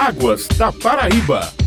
Águas da Paraíba.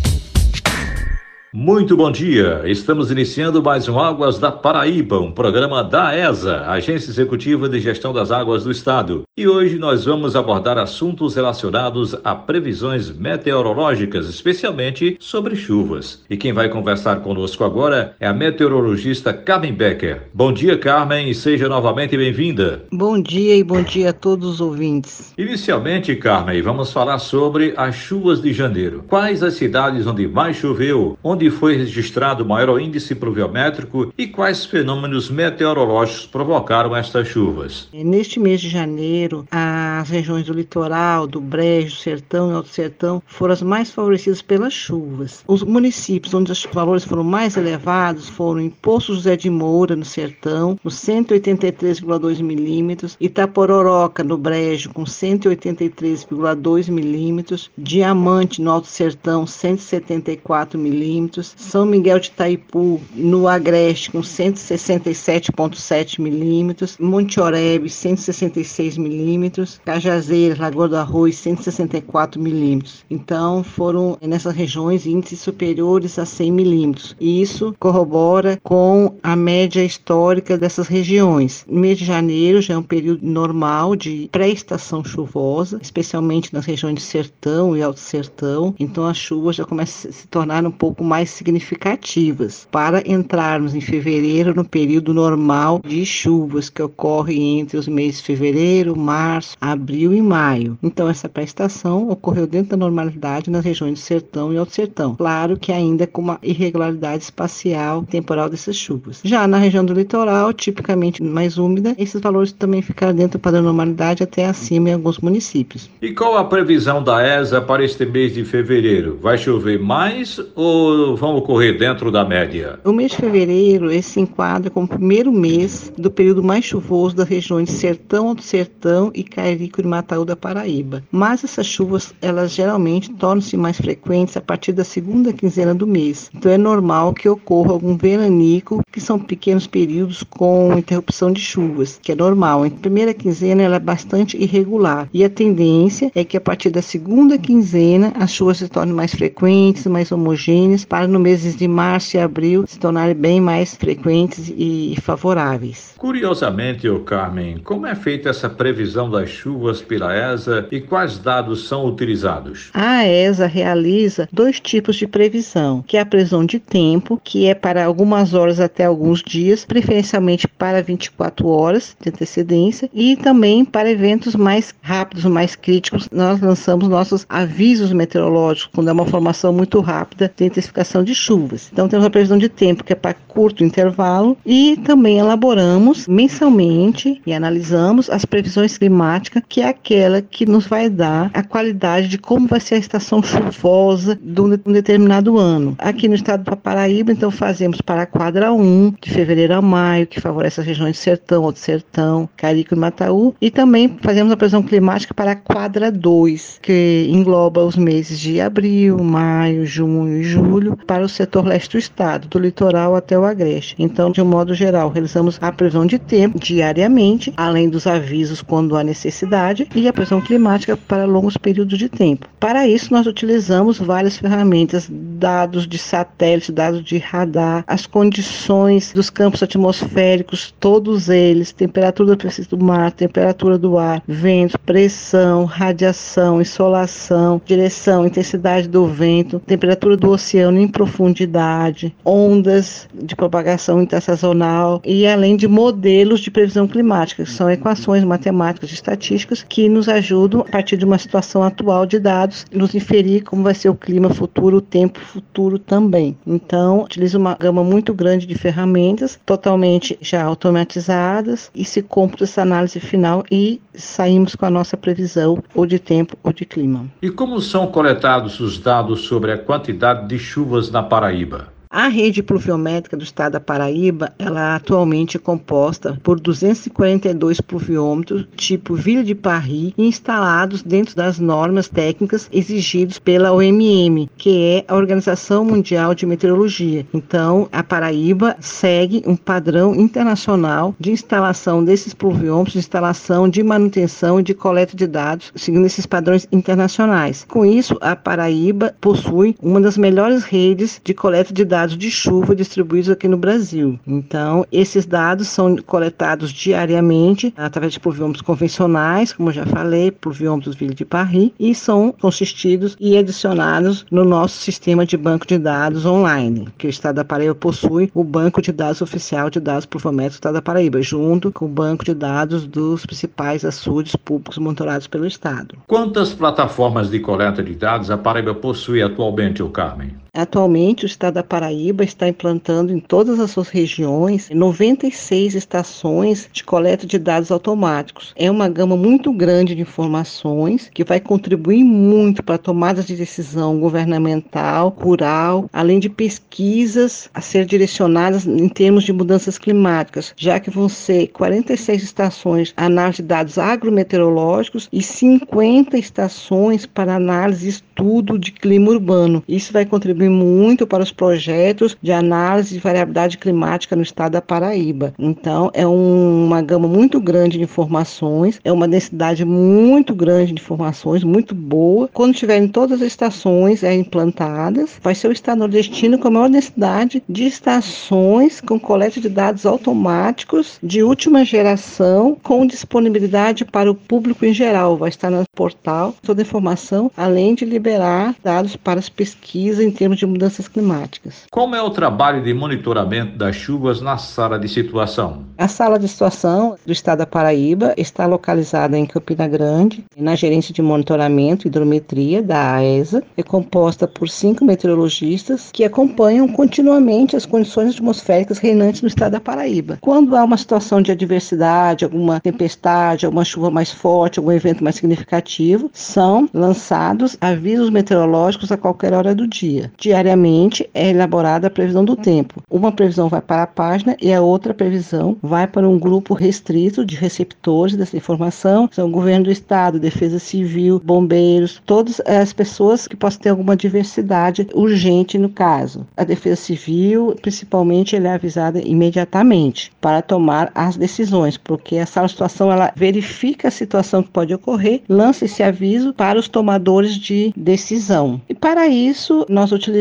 Muito bom dia. Estamos iniciando mais um Águas da Paraíba, um programa da ESA, Agência Executiva de Gestão das Águas do Estado. E hoje nós vamos abordar assuntos relacionados a previsões meteorológicas, especialmente sobre chuvas. E quem vai conversar conosco agora é a meteorologista Carmen Becker. Bom dia, Carmen, e seja novamente bem-vinda. Bom dia e bom dia a todos os ouvintes. Inicialmente, Carmen, vamos falar sobre as chuvas de janeiro. Quais as cidades onde mais choveu, onde onde foi registrado o maior índice pluviométrico e quais fenômenos meteorológicos provocaram estas chuvas. Neste mês de janeiro, as regiões do litoral, do Brejo, Sertão e Alto Sertão foram as mais favorecidas pelas chuvas. Os municípios onde os valores foram mais elevados foram em Poço José de Moura, no Sertão, com 183,2 milímetros, Itapororoca, no Brejo, com 183,2 milímetros, Diamante, no Alto Sertão, 174 milímetros, são Miguel de Itaipu, no Agreste, com 167,7 milímetros, Monte Oreb, 166 milímetros, Cajazeiras, Lagoa do Arroz, 164 milímetros. Então, foram nessas regiões índices superiores a 100 milímetros. Isso corrobora com a média histórica dessas regiões. No mês de janeiro já é um período normal de pré-estação chuvosa, especialmente nas regiões de sertão e alto sertão. Então, as chuvas já começam a se tornar um pouco mais mais significativas para entrarmos em fevereiro no período normal de chuvas que ocorre entre os meses de fevereiro, março, abril e maio. Então essa prestação ocorreu dentro da normalidade nas regiões do sertão e alto sertão. Claro que ainda com uma irregularidade espacial temporal dessas chuvas. Já na região do litoral, tipicamente mais úmida, esses valores também ficaram dentro da normalidade até acima em alguns municípios. E qual a previsão da ESA para este mês de fevereiro? Vai chover mais ou vão ocorrer dentro da média? O mês de fevereiro esse se enquadra como o primeiro mês do período mais chuvoso das regiões de Sertão, Alto Sertão e Cairico e Mataú da Paraíba. Mas essas chuvas, elas geralmente tornam-se mais frequentes a partir da segunda quinzena do mês. Então é normal que ocorra algum veranico, que são pequenos períodos com interrupção de chuvas, que é normal. A primeira quinzena ela é bastante irregular e a tendência é que a partir da segunda quinzena as chuvas se tornem mais frequentes, mais homogêneas para no meses de março e abril se tornarem bem mais frequentes e favoráveis. Curiosamente, o Carmen, como é feita essa previsão das chuvas pela ESA e quais dados são utilizados? A ESA realiza dois tipos de previsão, que é a previsão de tempo, que é para algumas horas até alguns dias, preferencialmente para 24 horas de antecedência, e também para eventos mais rápidos, mais críticos. Nós lançamos nossos avisos meteorológicos, quando é uma formação muito rápida de intensificação de chuvas. Então temos a previsão de tempo que é para curto intervalo e também elaboramos mensalmente e analisamos as previsões climáticas, que é aquela que nos vai dar a qualidade de como vai ser a estação chuvosa de um determinado ano. Aqui no estado do Paraíba, então fazemos para a quadra 1, de fevereiro a maio, que favorece as regiões de Sertão, Alto Sertão, Carico e Mataú, e também fazemos a previsão climática para a quadra 2, que engloba os meses de abril, maio, junho e julho, para o setor leste do estado, do litoral até o agreste. Então, de um modo geral, realizamos a previsão de tempo diariamente, além dos avisos quando há necessidade e a previsão climática para longos períodos de tempo. Para isso, nós utilizamos várias ferramentas, dados de satélite, dados de radar, as condições dos campos atmosféricos, todos eles, temperatura do mar, temperatura do ar, vento, pressão, radiação, insolação, direção, intensidade do vento, temperatura do oceano em profundidade, ondas de propagação intersazonal e além de modelos de previsão climática, que são equações matemáticas e estatísticas que nos ajudam, a partir de uma situação atual de dados, nos inferir como vai ser o clima futuro, o tempo futuro também. Então, utiliza uma gama muito grande de ferramentas, totalmente já automatizadas, e se computa essa análise final e saímos com a nossa previsão ou de tempo ou de clima. E como são coletados os dados sobre a quantidade de chuva chuvas na Paraíba? A rede pluviométrica do estado da Paraíba, ela atualmente é composta por 242 pluviômetros tipo Vila de Parri instalados dentro das normas técnicas exigidas pela OMM, que é a Organização Mundial de Meteorologia. Então, a Paraíba segue um padrão internacional de instalação desses pluviômetros, de instalação de manutenção e de coleta de dados, seguindo esses padrões internacionais. Com isso, a Paraíba possui uma das melhores redes de coleta de dados de chuva distribuídos aqui no Brasil. Então, esses dados são coletados diariamente através de pluviômetros convencionais, como eu já falei, pluviômetros Vila de Paris, e são consistidos e adicionados no nosso sistema de banco de dados online, que o Estado da Paraíba possui o banco de dados oficial de dados pluviométricos do Estado da Paraíba, junto com o banco de dados dos principais açudes públicos monitorados pelo Estado. Quantas plataformas de coleta de dados a Paraíba possui atualmente, o Carmen? Atualmente, o estado da Paraíba está implantando em todas as suas regiões 96 estações de coleta de dados automáticos. É uma gama muito grande de informações que vai contribuir muito para tomadas de decisão governamental, rural, além de pesquisas a ser direcionadas em termos de mudanças climáticas, já que vão ser 46 estações análise de dados agrometeorológicos e 50 estações para análise e estudo de clima urbano. Isso vai contribuir contribui muito para os projetos de análise de variabilidade climática no estado da Paraíba. Então, é um, uma gama muito grande de informações, é uma densidade muito grande de informações, muito boa. Quando tiverem todas as estações é, implantadas, vai ser o estado nordestino com a maior densidade de estações com coleta de dados automáticos de última geração, com disponibilidade para o público em geral. Vai estar no portal toda a informação, além de liberar dados para as pesquisas em termos termos de mudanças climáticas. Como é o trabalho de monitoramento das chuvas na sala de situação? A sala de situação do estado da Paraíba está localizada em Campina Grande, na gerência de monitoramento e hidrometria da AESA. É composta por cinco meteorologistas que acompanham continuamente as condições atmosféricas reinantes no estado da Paraíba. Quando há uma situação de adversidade, alguma tempestade, alguma chuva mais forte, algum evento mais significativo, são lançados avisos meteorológicos a qualquer hora do dia. Diariamente é elaborada a previsão do tempo. Uma previsão vai para a página e a outra previsão vai para um grupo restrito de receptores dessa informação. São o governo do estado, defesa civil, bombeiros, todas as pessoas que possam ter alguma diversidade urgente no caso. A defesa civil, principalmente, ela é avisada imediatamente para tomar as decisões, porque a sala de situação ela verifica a situação que pode ocorrer, lança esse aviso para os tomadores de decisão. E para isso, nós utilizamos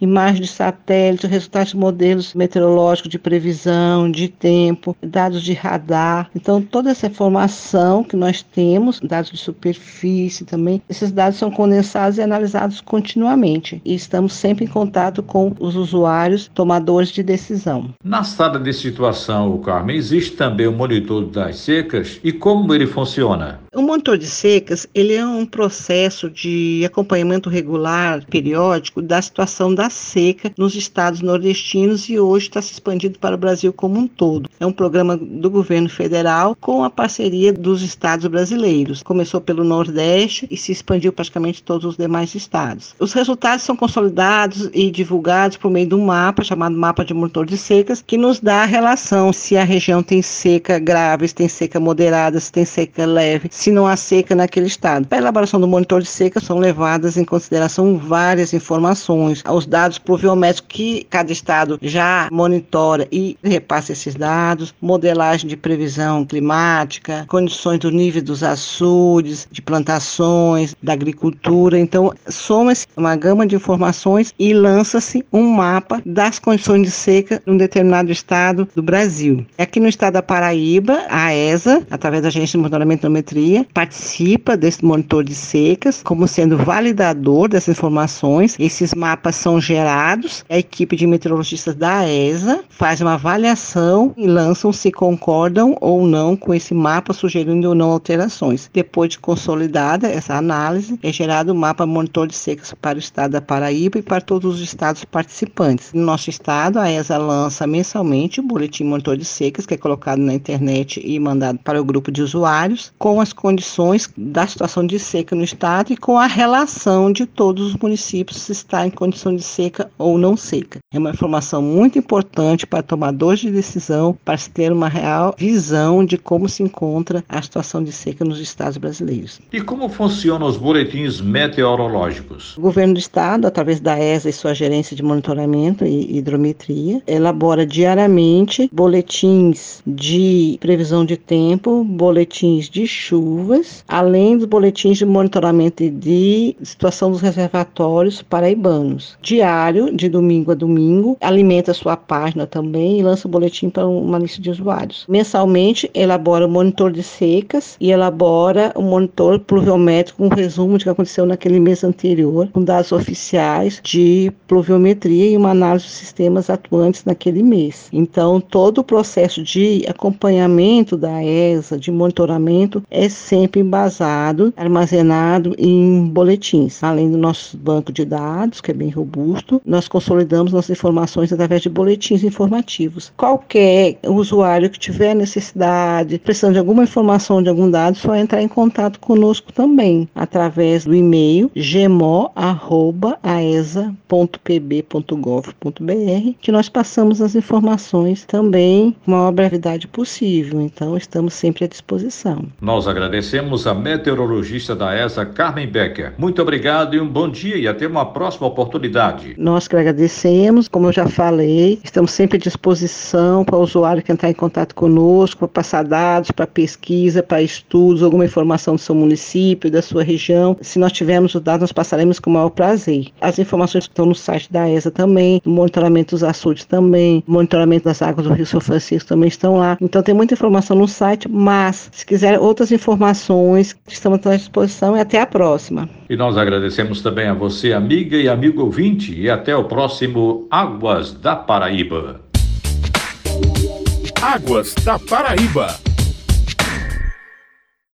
imagens de satélite, resultados de modelos meteorológicos de previsão, de tempo, dados de radar. Então, toda essa informação que nós temos, dados de superfície também, esses dados são condensados e analisados continuamente. E estamos sempre em contato com os usuários, tomadores de decisão. Na sala de situação, Carmen, existe também o monitor das secas e como ele funciona? O monitor de secas, ele é um processo de acompanhamento regular, periódico, da situação da seca nos estados nordestinos e hoje está se expandindo para o Brasil como um todo. É um programa do governo federal com a parceria dos estados brasileiros. Começou pelo Nordeste e se expandiu praticamente todos os demais estados. Os resultados são consolidados e divulgados por meio de um mapa chamado Mapa de Monitor de Secas, que nos dá a relação se a região tem seca grave, se tem seca moderada, se tem seca leve, se não há seca naquele estado. Para a elaboração do monitor de seca são levadas em consideração várias informações aos dados pluviométricos que cada estado já monitora e repassa esses dados, modelagem de previsão climática, condições do nível dos açudes, de plantações, da agricultura. Então, soma-se uma gama de informações e lança-se um mapa das condições de seca em um determinado estado do Brasil. Aqui no estado da Paraíba, a ESA, através da Agência de Monitoramento e Participa desse monitor de secas como sendo validador dessas informações. Esse esses mapas são gerados, a equipe de meteorologistas da ESA faz uma avaliação e lançam se concordam ou não com esse mapa, sugerindo ou não alterações. Depois de consolidada essa análise, é gerado o mapa monitor de secas para o estado da Paraíba e para todos os estados participantes. No nosso estado, a ESA lança mensalmente o boletim monitor de secas, que é colocado na internet e mandado para o grupo de usuários, com as condições da situação de seca no estado e com a relação de todos os municípios se está em condição de seca ou não seca. É uma informação muito importante para tomadores de decisão, para se ter uma real visão de como se encontra a situação de seca nos estados brasileiros. E como funcionam os boletins meteorológicos? O governo do estado, através da ESA e sua gerência de monitoramento e hidrometria, elabora diariamente boletins de previsão de tempo, boletins de chuvas, além dos boletins de monitoramento de situação dos reservatórios paraibanos. Diário, de domingo a domingo, alimenta sua página também e lança o boletim para uma lista de usuários. Mensalmente, elabora o monitor de secas e elabora o monitor pluviométrico um resumo de que aconteceu naquele mês anterior, com dados oficiais de pluviometria e uma análise dos sistemas atuantes naquele mês. Então, todo o processo de acompanhamento da ESA, de monitoramento, é sempre embasado, armazenado em boletins. Além do nosso banco de dados, que é bem robusto, nós consolidamos nossas informações através de boletins informativos. Qualquer usuário que tiver necessidade, precisando de alguma informação de algum dado, só entrar em contato conosco também, através do e-mail gmo.aesa.pb.gov.br, que nós passamos as informações também com a maior brevidade possível. Então, estamos sempre à disposição. Nós agradecemos a meteorologista da ESA, Carmen Becker. Muito obrigado e um bom dia e até uma próxima oportunidade. Nós que agradecemos, como eu já falei, estamos sempre à disposição para o usuário que entrar em contato conosco, para passar dados, para pesquisa, para estudos, alguma informação do seu município, da sua região. Se nós tivermos os dados, nós passaremos com o maior prazer. As informações estão no site da ESA também, o monitoramento dos açudes também, o monitoramento das águas do Rio São Francisco também estão lá. Então tem muita informação no site, mas se quiser outras informações, estamos à disposição e até a próxima. E nós agradecemos também a você, amiga e amigo ouvinte, e até o próximo Águas da Paraíba. Águas da Paraíba.